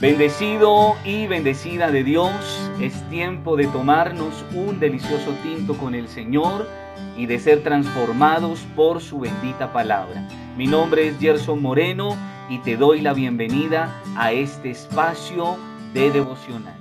Bendecido y bendecida de Dios, es tiempo de tomarnos un delicioso tinto con el Señor y de ser transformados por su bendita palabra. Mi nombre es Gerson Moreno y te doy la bienvenida a este espacio de devocional.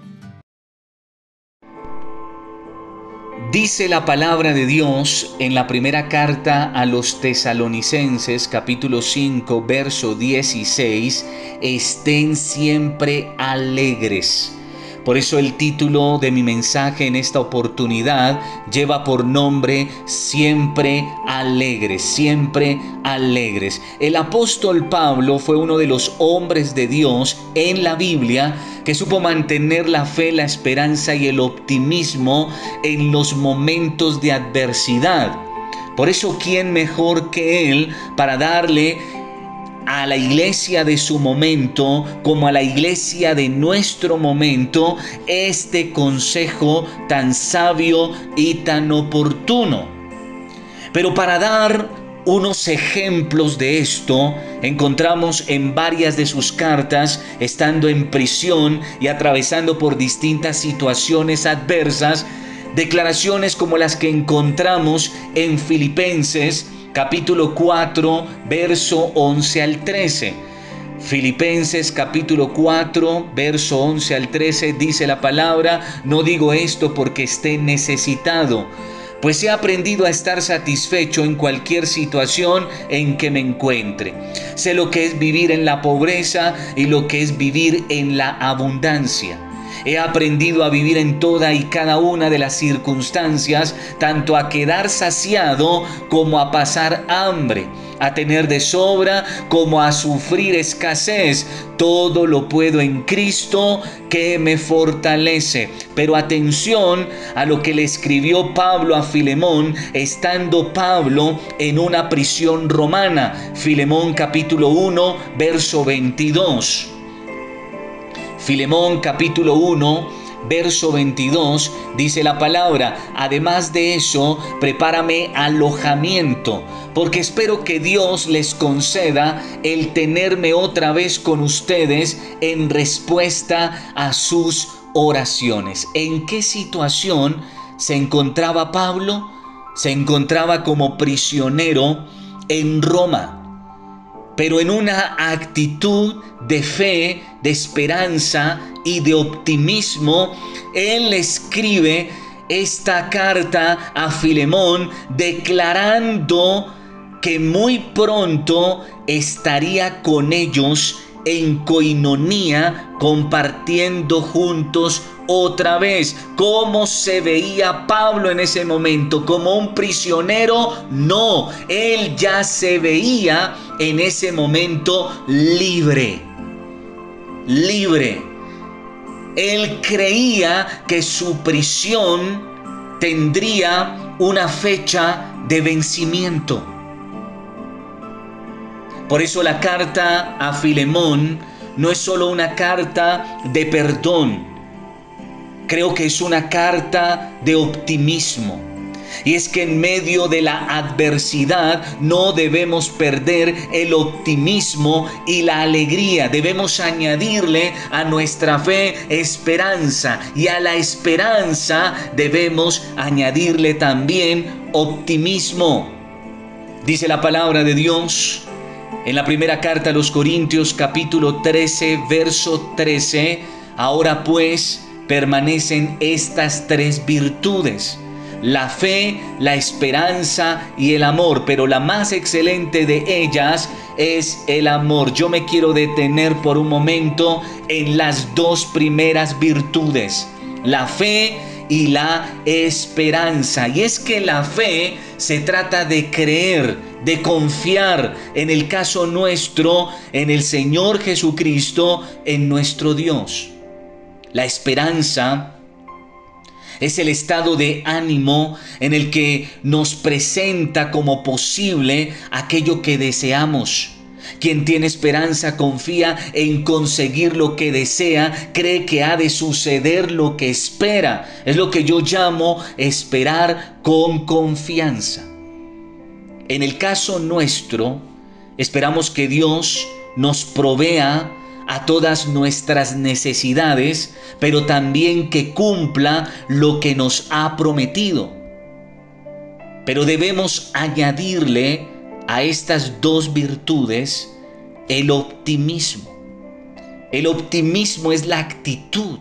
Dice la palabra de Dios en la primera carta a los tesalonicenses capítulo 5 verso 16, estén siempre alegres. Por eso el título de mi mensaje en esta oportunidad lleva por nombre Siempre alegres, siempre alegres. El apóstol Pablo fue uno de los hombres de Dios en la Biblia que supo mantener la fe, la esperanza y el optimismo en los momentos de adversidad. Por eso, ¿quién mejor que Él para darle a la iglesia de su momento como a la iglesia de nuestro momento este consejo tan sabio y tan oportuno. Pero para dar unos ejemplos de esto encontramos en varias de sus cartas, estando en prisión y atravesando por distintas situaciones adversas, declaraciones como las que encontramos en Filipenses capítulo 4, verso 11 al 13. Filipenses capítulo 4, verso 11 al 13 dice la palabra, no digo esto porque esté necesitado, pues he aprendido a estar satisfecho en cualquier situación en que me encuentre. Sé lo que es vivir en la pobreza y lo que es vivir en la abundancia. He aprendido a vivir en toda y cada una de las circunstancias, tanto a quedar saciado como a pasar hambre, a tener de sobra como a sufrir escasez. Todo lo puedo en Cristo que me fortalece. Pero atención a lo que le escribió Pablo a Filemón, estando Pablo en una prisión romana. Filemón capítulo 1, verso 22. Filemón capítulo 1, verso 22, dice la palabra, además de eso, prepárame alojamiento, porque espero que Dios les conceda el tenerme otra vez con ustedes en respuesta a sus oraciones. ¿En qué situación se encontraba Pablo? Se encontraba como prisionero en Roma pero en una actitud de fe, de esperanza y de optimismo, él escribe esta carta a Filemón declarando que muy pronto estaría con ellos en coinonía, compartiendo juntos otra vez. ¿Cómo se veía Pablo en ese momento? ¿Como un prisionero? No, él ya se veía en ese momento libre. Libre. Él creía que su prisión tendría una fecha de vencimiento. Por eso la carta a Filemón no es solo una carta de perdón, creo que es una carta de optimismo. Y es que en medio de la adversidad no debemos perder el optimismo y la alegría. Debemos añadirle a nuestra fe esperanza. Y a la esperanza debemos añadirle también optimismo. Dice la palabra de Dios en la primera carta a los Corintios capítulo 13, verso 13, ahora pues permanecen estas tres virtudes, la fe, la esperanza y el amor, pero la más excelente de ellas es el amor. Yo me quiero detener por un momento en las dos primeras virtudes, la fe y la esperanza. Y es que la fe se trata de creer, de confiar en el caso nuestro, en el Señor Jesucristo, en nuestro Dios. La esperanza es el estado de ánimo en el que nos presenta como posible aquello que deseamos quien tiene esperanza confía en conseguir lo que desea, cree que ha de suceder lo que espera. Es lo que yo llamo esperar con confianza. En el caso nuestro, esperamos que Dios nos provea a todas nuestras necesidades, pero también que cumpla lo que nos ha prometido. Pero debemos añadirle a estas dos virtudes el optimismo. El optimismo es la actitud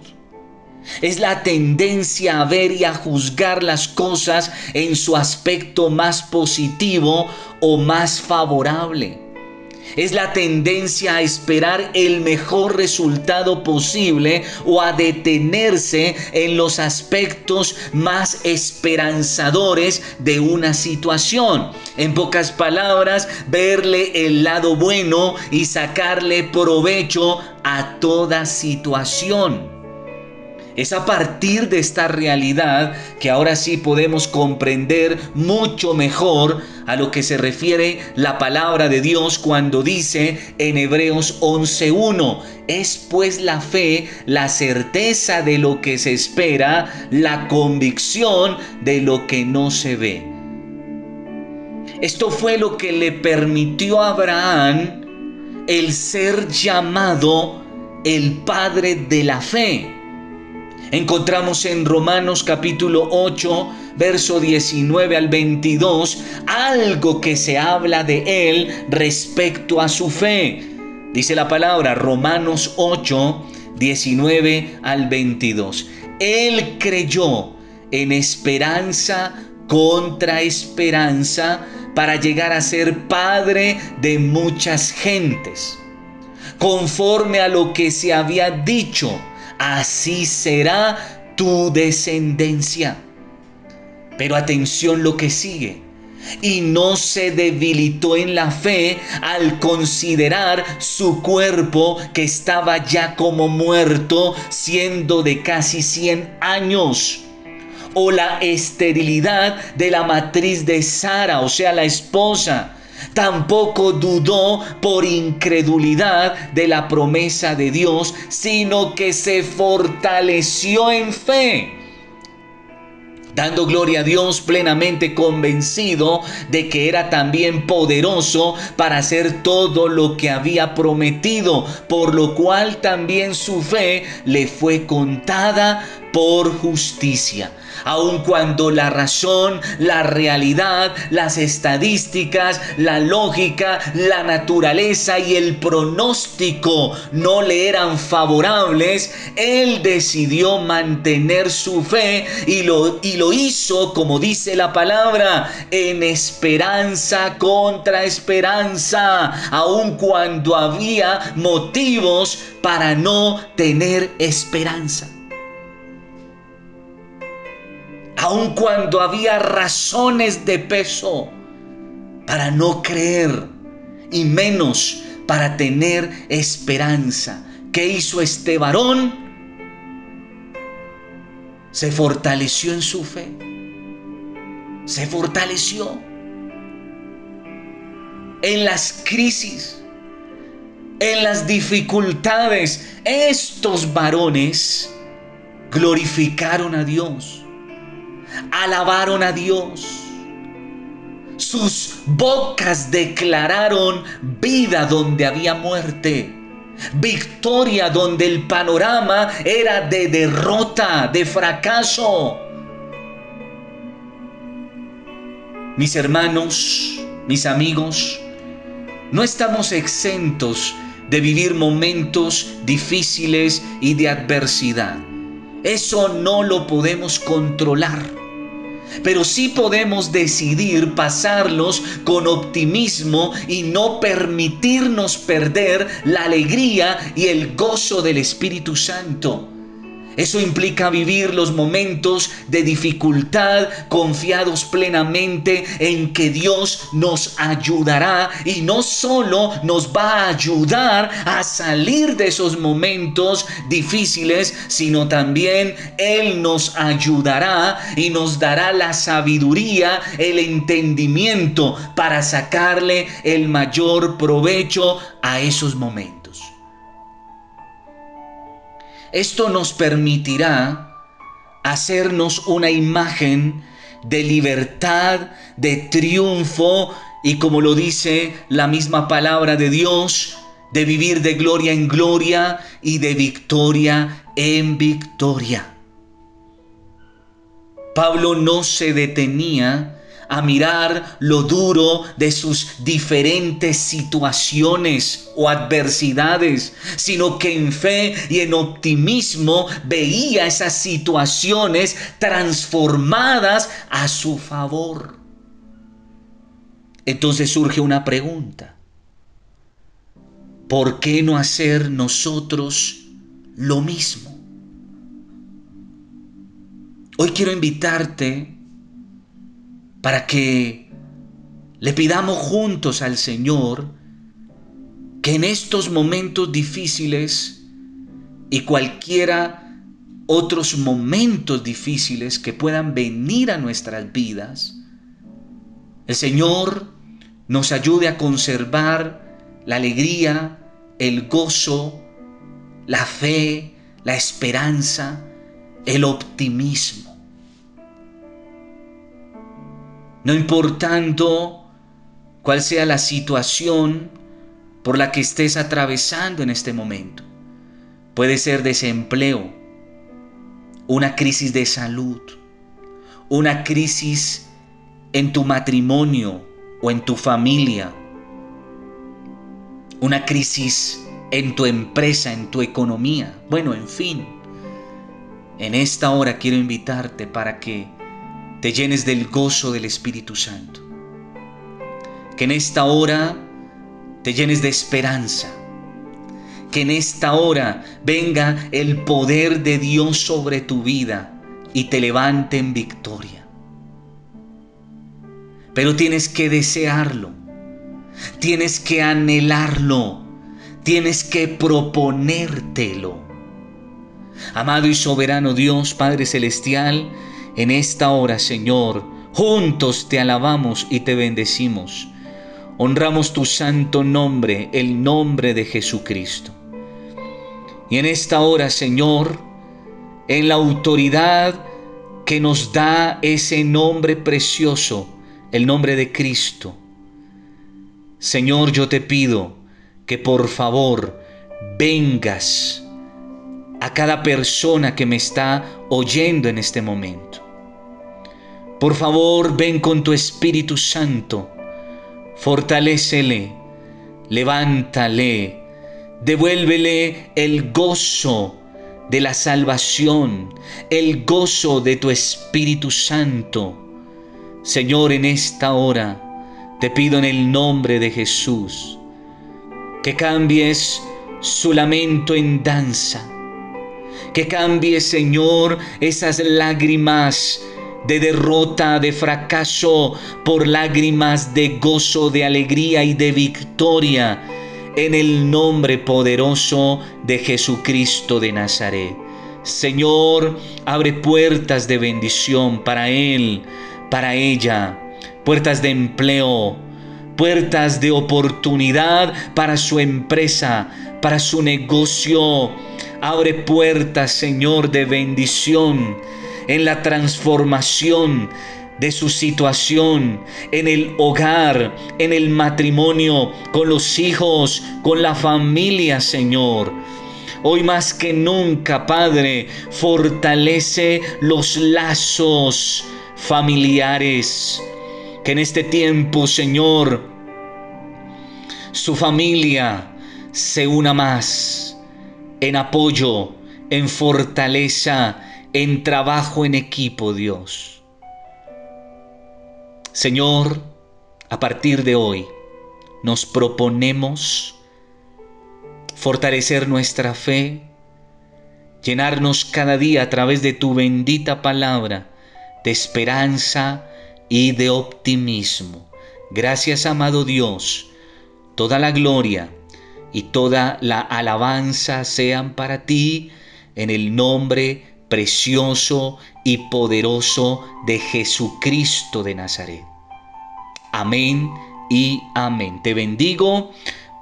es la tendencia a ver y a juzgar las cosas en su aspecto más positivo o más favorable. Es la tendencia a esperar el mejor resultado posible o a detenerse en los aspectos más esperanzadores de una situación. En pocas palabras, verle el lado bueno y sacarle provecho a toda situación. Es a partir de esta realidad que ahora sí podemos comprender mucho mejor a lo que se refiere la palabra de Dios cuando dice en Hebreos 11.1, es pues la fe, la certeza de lo que se espera, la convicción de lo que no se ve. Esto fue lo que le permitió a Abraham el ser llamado el padre de la fe. Encontramos en Romanos capítulo 8, verso 19 al 22, algo que se habla de él respecto a su fe. Dice la palabra Romanos 8, 19 al 22. Él creyó en esperanza contra esperanza para llegar a ser padre de muchas gentes, conforme a lo que se había dicho así será tu descendencia. Pero atención lo que sigue. Y no se debilitó en la fe al considerar su cuerpo que estaba ya como muerto, siendo de casi 100 años o la esterilidad de la matriz de Sara, o sea, la esposa, Tampoco dudó por incredulidad de la promesa de Dios, sino que se fortaleció en fe dando gloria a Dios plenamente convencido de que era también poderoso para hacer todo lo que había prometido, por lo cual también su fe le fue contada por justicia aun cuando la razón, la realidad, las estadísticas, la lógica, la naturaleza y el pronóstico no le eran favorables, él decidió mantener su fe y lo, y lo hizo, como dice la palabra, en esperanza contra esperanza, aun cuando había motivos para no tener esperanza. Aun cuando había razones de peso para no creer y menos para tener esperanza. ¿Qué hizo este varón? Se fortaleció en su fe. Se fortaleció en las crisis, en las dificultades. Estos varones glorificaron a Dios alabaron a Dios. Sus bocas declararon vida donde había muerte. Victoria donde el panorama era de derrota, de fracaso. Mis hermanos, mis amigos, no estamos exentos de vivir momentos difíciles y de adversidad. Eso no lo podemos controlar pero sí podemos decidir pasarlos con optimismo y no permitirnos perder la alegría y el gozo del Espíritu Santo. Eso implica vivir los momentos de dificultad confiados plenamente en que Dios nos ayudará y no solo nos va a ayudar a salir de esos momentos difíciles, sino también Él nos ayudará y nos dará la sabiduría, el entendimiento para sacarle el mayor provecho a esos momentos. Esto nos permitirá hacernos una imagen de libertad, de triunfo y como lo dice la misma palabra de Dios, de vivir de gloria en gloria y de victoria en victoria. Pablo no se detenía a mirar lo duro de sus diferentes situaciones o adversidades, sino que en fe y en optimismo veía esas situaciones transformadas a su favor. Entonces surge una pregunta. ¿Por qué no hacer nosotros lo mismo? Hoy quiero invitarte para que le pidamos juntos al Señor que en estos momentos difíciles y cualquiera otros momentos difíciles que puedan venir a nuestras vidas, el Señor nos ayude a conservar la alegría, el gozo, la fe, la esperanza, el optimismo. No importando cuál sea la situación por la que estés atravesando en este momento. Puede ser desempleo, una crisis de salud, una crisis en tu matrimonio o en tu familia, una crisis en tu empresa, en tu economía. Bueno, en fin, en esta hora quiero invitarte para que te llenes del gozo del Espíritu Santo. Que en esta hora te llenes de esperanza. Que en esta hora venga el poder de Dios sobre tu vida y te levante en victoria. Pero tienes que desearlo. Tienes que anhelarlo. Tienes que proponértelo. Amado y soberano Dios, Padre Celestial, en esta hora, Señor, juntos te alabamos y te bendecimos. Honramos tu santo nombre, el nombre de Jesucristo. Y en esta hora, Señor, en la autoridad que nos da ese nombre precioso, el nombre de Cristo. Señor, yo te pido que por favor vengas a cada persona que me está oyendo en este momento. Por favor, ven con tu Espíritu Santo, fortalécele, levántale, devuélvele el gozo de la salvación, el gozo de tu Espíritu Santo. Señor, en esta hora te pido en el nombre de Jesús que cambies su lamento en danza, que cambies, Señor, esas lágrimas de derrota, de fracaso, por lágrimas de gozo, de alegría y de victoria, en el nombre poderoso de Jesucristo de Nazaret. Señor, abre puertas de bendición para Él, para ella, puertas de empleo, puertas de oportunidad para su empresa, para su negocio. Abre puertas, Señor, de bendición en la transformación de su situación, en el hogar, en el matrimonio, con los hijos, con la familia, Señor. Hoy más que nunca, Padre, fortalece los lazos familiares. Que en este tiempo, Señor, su familia se una más en apoyo, en fortaleza, en trabajo en equipo, Dios. Señor, a partir de hoy nos proponemos fortalecer nuestra fe, llenarnos cada día a través de tu bendita palabra de esperanza y de optimismo. Gracias, amado Dios. Toda la gloria y toda la alabanza sean para ti en el nombre precioso y poderoso de Jesucristo de Nazaret. Amén y amén. Te bendigo,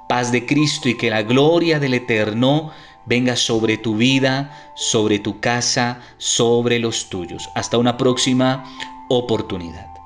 paz de Cristo y que la gloria del Eterno venga sobre tu vida, sobre tu casa, sobre los tuyos. Hasta una próxima oportunidad.